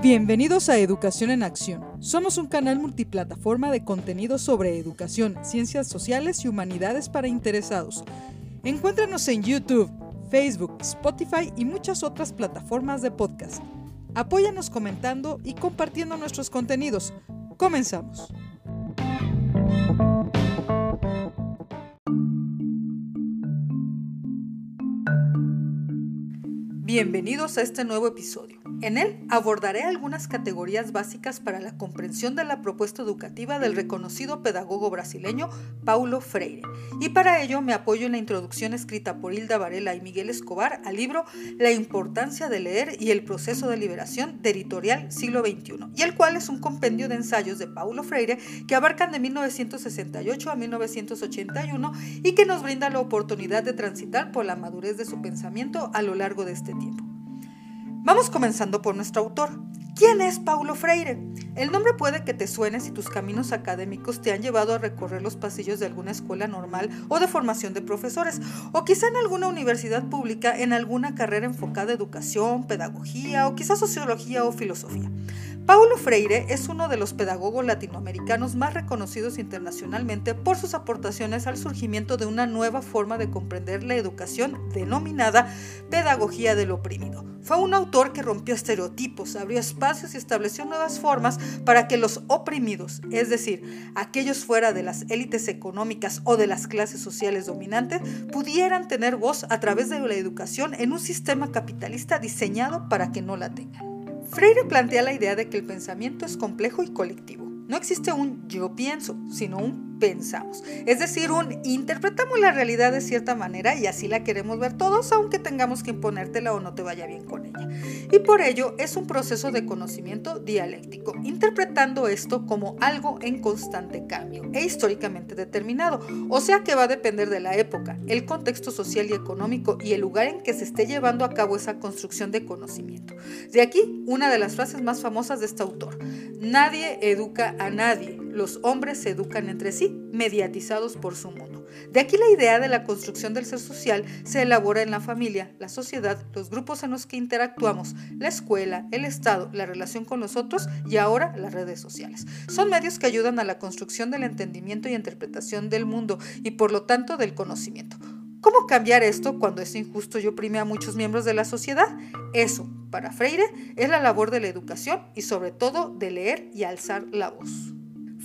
Bienvenidos a Educación en Acción. Somos un canal multiplataforma de contenido sobre educación, ciencias sociales y humanidades para interesados. Encuéntranos en YouTube, Facebook, Spotify y muchas otras plataformas de podcast. Apóyanos comentando y compartiendo nuestros contenidos. Comenzamos. Bienvenidos a este nuevo episodio. En él abordaré algunas categorías básicas para la comprensión de la propuesta educativa del reconocido pedagogo brasileño Paulo Freire. Y para ello me apoyo en la introducción escrita por Hilda Varela y Miguel Escobar al libro La importancia de leer y el proceso de liberación de editorial siglo XXI, y el cual es un compendio de ensayos de Paulo Freire que abarcan de 1968 a 1981 y que nos brinda la oportunidad de transitar por la madurez de su pensamiento a lo largo de este tiempo. Vamos comenzando por nuestro autor. ¿Quién es Paulo Freire? El nombre puede que te suene si tus caminos académicos te han llevado a recorrer los pasillos de alguna escuela normal o de formación de profesores, o quizá en alguna universidad pública en alguna carrera enfocada a educación, pedagogía o quizá sociología o filosofía. Paulo Freire es uno de los pedagogos latinoamericanos más reconocidos internacionalmente por sus aportaciones al surgimiento de una nueva forma de comprender la educación denominada pedagogía del oprimido. Fue un autor que rompió estereotipos, abrió espacios y estableció nuevas formas para que los oprimidos, es decir, aquellos fuera de las élites económicas o de las clases sociales dominantes, pudieran tener voz a través de la educación en un sistema capitalista diseñado para que no la tengan. Freire plantea la idea de que el pensamiento es complejo y colectivo. No existe un yo pienso, sino un pensamos. Es decir, un interpretamos la realidad de cierta manera y así la queremos ver todos, aunque tengamos que imponértela o no te vaya bien con ella. Y por ello es un proceso de conocimiento dialéctico, interpretando esto como algo en constante cambio e históricamente determinado, o sea que va a depender de la época, el contexto social y económico y el lugar en que se esté llevando a cabo esa construcción de conocimiento. De aquí una de las frases más famosas de este autor, nadie educa a nadie, los hombres se educan entre sí, mediatizados por su mundo. De aquí la idea de la construcción del ser social se elabora en la familia, la sociedad, los grupos en los que interactuamos, la escuela, el Estado, la relación con los otros y ahora las redes sociales. Son medios que ayudan a la construcción del entendimiento y interpretación del mundo y por lo tanto del conocimiento. ¿Cómo cambiar esto cuando es injusto y oprime a muchos miembros de la sociedad? Eso, para Freire, es la labor de la educación y sobre todo de leer y alzar la voz.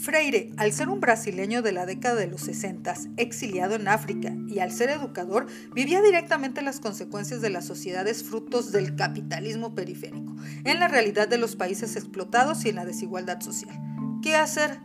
Freire, al ser un brasileño de la década de los 60, exiliado en África y al ser educador, vivía directamente las consecuencias de las sociedades frutos del capitalismo periférico, en la realidad de los países explotados y en la desigualdad social. ¿Qué hacer?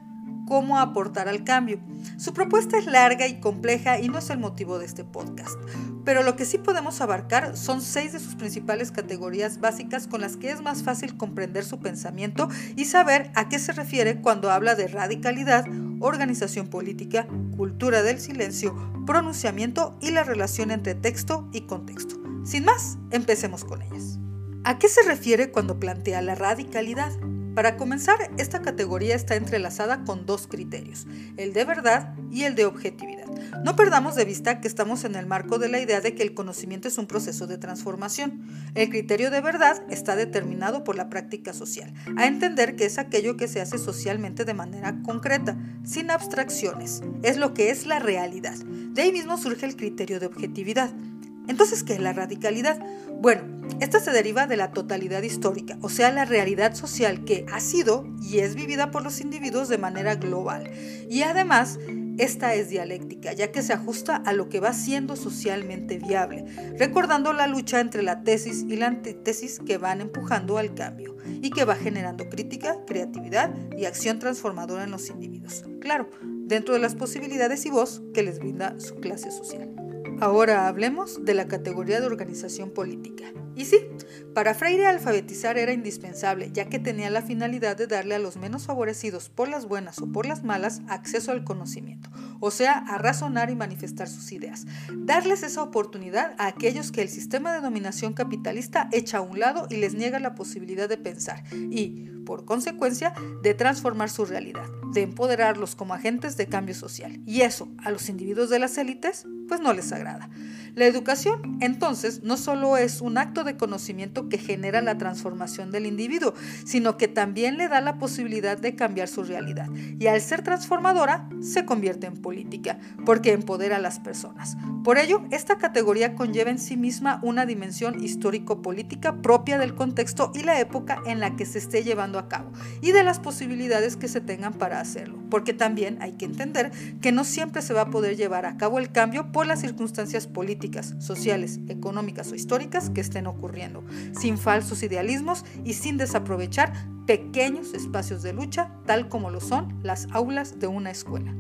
Cómo aportar al cambio. Su propuesta es larga y compleja y no es el motivo de este podcast, pero lo que sí podemos abarcar son seis de sus principales categorías básicas con las que es más fácil comprender su pensamiento y saber a qué se refiere cuando habla de radicalidad, organización política, cultura del silencio, pronunciamiento y la relación entre texto y contexto. Sin más, empecemos con ellas. ¿A qué se refiere cuando plantea la radicalidad? Para comenzar, esta categoría está entrelazada con dos criterios, el de verdad y el de objetividad. No perdamos de vista que estamos en el marco de la idea de que el conocimiento es un proceso de transformación. El criterio de verdad está determinado por la práctica social, a entender que es aquello que se hace socialmente de manera concreta, sin abstracciones. Es lo que es la realidad. De ahí mismo surge el criterio de objetividad. Entonces, ¿qué es la radicalidad? Bueno, esta se deriva de la totalidad histórica, o sea, la realidad social que ha sido y es vivida por los individuos de manera global. Y además, esta es dialéctica, ya que se ajusta a lo que va siendo socialmente viable, recordando la lucha entre la tesis y la antítesis que van empujando al cambio y que va generando crítica, creatividad y acción transformadora en los individuos. Claro, dentro de las posibilidades y voz que les brinda su clase social. Ahora hablemos de la categoría de organización política. Y sí, para Freire alfabetizar era indispensable, ya que tenía la finalidad de darle a los menos favorecidos por las buenas o por las malas acceso al conocimiento, o sea, a razonar y manifestar sus ideas. Darles esa oportunidad a aquellos que el sistema de dominación capitalista echa a un lado y les niega la posibilidad de pensar y, por consecuencia, de transformar su realidad, de empoderarlos como agentes de cambio social. Y eso, a los individuos de las élites, pues no les agrada. La educación, entonces, no solo es un acto de conocimiento que genera la transformación del individuo, sino que también le da la posibilidad de cambiar su realidad. Y al ser transformadora, se convierte en política, porque empodera a las personas. Por ello, esta categoría conlleva en sí misma una dimensión histórico-política propia del contexto y la época en la que se esté llevando a cabo, y de las posibilidades que se tengan para hacerlo, porque también hay que entender que no siempre se va a poder llevar a cabo el cambio por las circunstancias políticas, sociales, económicas o históricas que estén ocurriendo, sin falsos idealismos y sin desaprovechar pequeños espacios de lucha, tal como lo son las aulas de una escuela.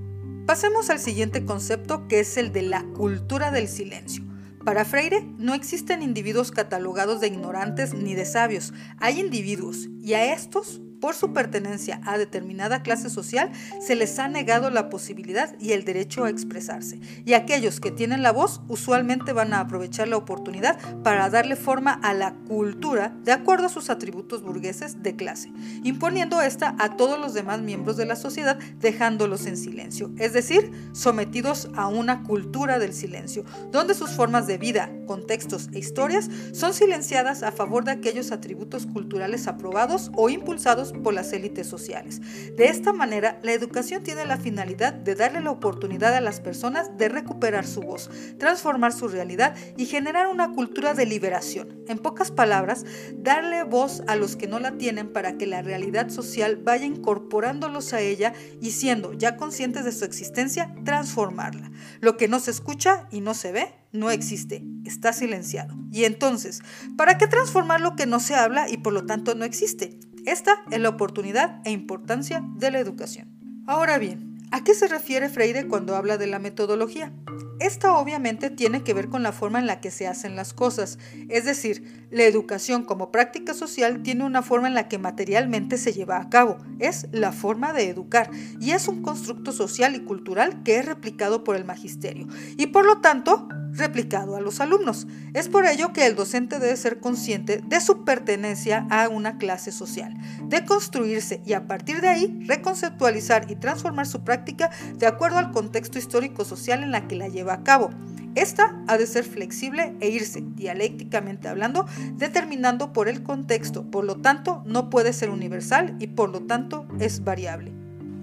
Pasemos al siguiente concepto que es el de la cultura del silencio. Para Freire no existen individuos catalogados de ignorantes ni de sabios, hay individuos y a estos por su pertenencia a determinada clase social, se les ha negado la posibilidad y el derecho a expresarse. Y aquellos que tienen la voz usualmente van a aprovechar la oportunidad para darle forma a la cultura de acuerdo a sus atributos burgueses de clase, imponiendo esta a todos los demás miembros de la sociedad, dejándolos en silencio, es decir, sometidos a una cultura del silencio, donde sus formas de vida, contextos e historias son silenciadas a favor de aquellos atributos culturales aprobados o impulsados por las élites sociales. De esta manera, la educación tiene la finalidad de darle la oportunidad a las personas de recuperar su voz, transformar su realidad y generar una cultura de liberación. En pocas palabras, darle voz a los que no la tienen para que la realidad social vaya incorporándolos a ella y siendo ya conscientes de su existencia, transformarla. Lo que no se escucha y no se ve no existe, está silenciado. Y entonces, ¿para qué transformar lo que no se habla y por lo tanto no existe? Esta es la oportunidad e importancia de la educación. Ahora bien, ¿a qué se refiere Freire cuando habla de la metodología? Esta obviamente tiene que ver con la forma en la que se hacen las cosas, es decir, la educación como práctica social tiene una forma en la que materialmente se lleva a cabo, es la forma de educar, y es un constructo social y cultural que es replicado por el magisterio, y por lo tanto replicado a los alumnos. Es por ello que el docente debe ser consciente de su pertenencia a una clase social, de construirse y a partir de ahí reconceptualizar y transformar su práctica de acuerdo al contexto histórico-social en la que la lleva a cabo. Esta ha de ser flexible e irse, dialécticamente hablando, determinando por el contexto, por lo tanto no puede ser universal y por lo tanto es variable.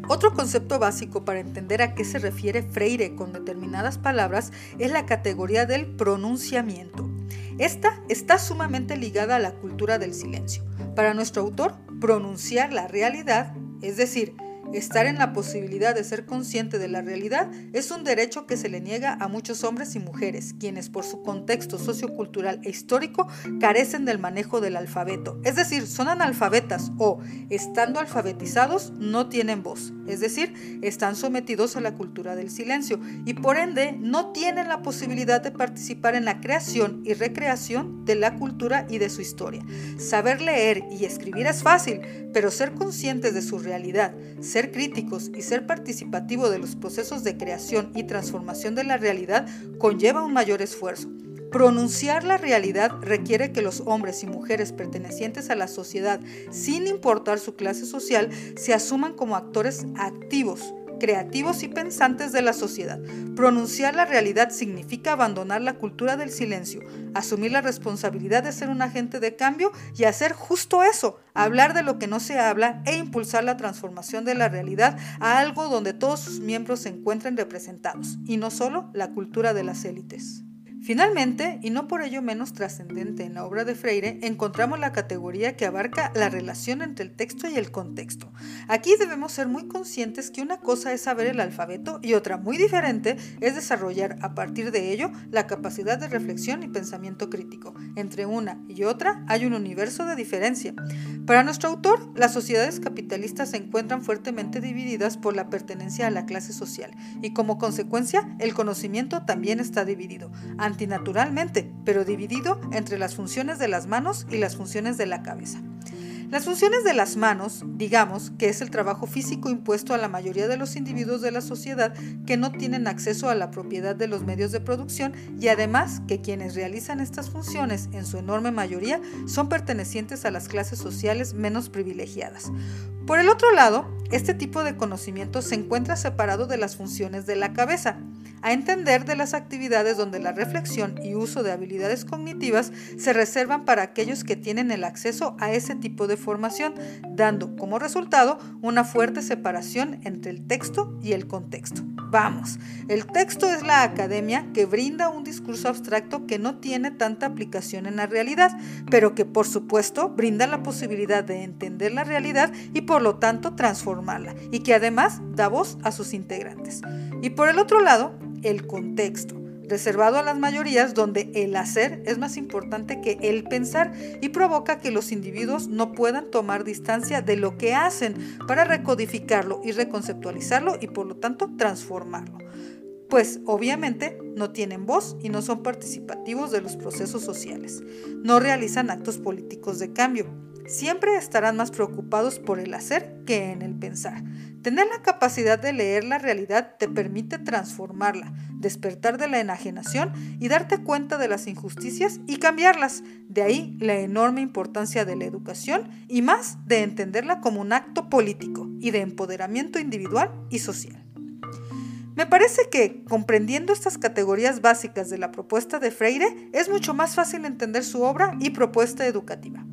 Otro concepto básico para entender a qué se refiere Freire con determinadas palabras es la categoría del pronunciamiento. Esta está sumamente ligada a la cultura del silencio. Para nuestro autor, pronunciar la realidad, es decir, Estar en la posibilidad de ser consciente de la realidad es un derecho que se le niega a muchos hombres y mujeres, quienes por su contexto sociocultural e histórico carecen del manejo del alfabeto, es decir, son analfabetas o, estando alfabetizados, no tienen voz, es decir, están sometidos a la cultura del silencio y por ende no tienen la posibilidad de participar en la creación y recreación de la cultura y de su historia. Saber leer y escribir es fácil, pero ser conscientes de su realidad, ser críticos y ser participativo de los procesos de creación y transformación de la realidad conlleva un mayor esfuerzo. Pronunciar la realidad requiere que los hombres y mujeres pertenecientes a la sociedad, sin importar su clase social, se asuman como actores activos creativos y pensantes de la sociedad. Pronunciar la realidad significa abandonar la cultura del silencio, asumir la responsabilidad de ser un agente de cambio y hacer justo eso, hablar de lo que no se habla e impulsar la transformación de la realidad a algo donde todos sus miembros se encuentren representados, y no solo la cultura de las élites. Finalmente, y no por ello menos trascendente en la obra de Freire, encontramos la categoría que abarca la relación entre el texto y el contexto. Aquí debemos ser muy conscientes que una cosa es saber el alfabeto y otra muy diferente es desarrollar a partir de ello la capacidad de reflexión y pensamiento crítico. Entre una y otra hay un universo de diferencia. Para nuestro autor, las sociedades capitalistas se encuentran fuertemente divididas por la pertenencia a la clase social y como consecuencia el conocimiento también está dividido antinaturalmente, pero dividido entre las funciones de las manos y las funciones de la cabeza. Las funciones de las manos, digamos, que es el trabajo físico impuesto a la mayoría de los individuos de la sociedad que no tienen acceso a la propiedad de los medios de producción y además que quienes realizan estas funciones en su enorme mayoría son pertenecientes a las clases sociales menos privilegiadas. Por el otro lado, este tipo de conocimiento se encuentra separado de las funciones de la cabeza. A entender de las actividades donde la reflexión y uso de habilidades cognitivas se reservan para aquellos que tienen el acceso a ese tipo de formación, dando como resultado una fuerte separación entre el texto y el contexto. Vamos, el texto es la academia que brinda un discurso abstracto que no tiene tanta aplicación en la realidad, pero que por supuesto brinda la posibilidad de entender la realidad y por lo tanto transformarla, y que además da voz a sus integrantes. Y por el otro lado, el contexto reservado a las mayorías donde el hacer es más importante que el pensar y provoca que los individuos no puedan tomar distancia de lo que hacen para recodificarlo y reconceptualizarlo y por lo tanto transformarlo. Pues obviamente no tienen voz y no son participativos de los procesos sociales. No realizan actos políticos de cambio. Siempre estarán más preocupados por el hacer que en el pensar. Tener la capacidad de leer la realidad te permite transformarla, despertar de la enajenación y darte cuenta de las injusticias y cambiarlas. De ahí la enorme importancia de la educación y más de entenderla como un acto político y de empoderamiento individual y social. Me parece que, comprendiendo estas categorías básicas de la propuesta de Freire, es mucho más fácil entender su obra y propuesta educativa.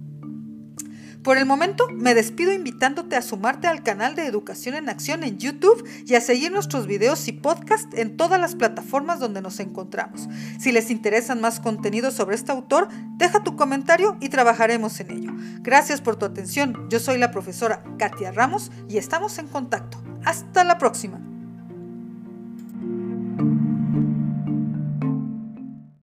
Por el momento, me despido invitándote a sumarte al canal de Educación en Acción en YouTube y a seguir nuestros videos y podcast en todas las plataformas donde nos encontramos. Si les interesan más contenidos sobre este autor, deja tu comentario y trabajaremos en ello. Gracias por tu atención. Yo soy la profesora Katia Ramos y estamos en contacto. Hasta la próxima.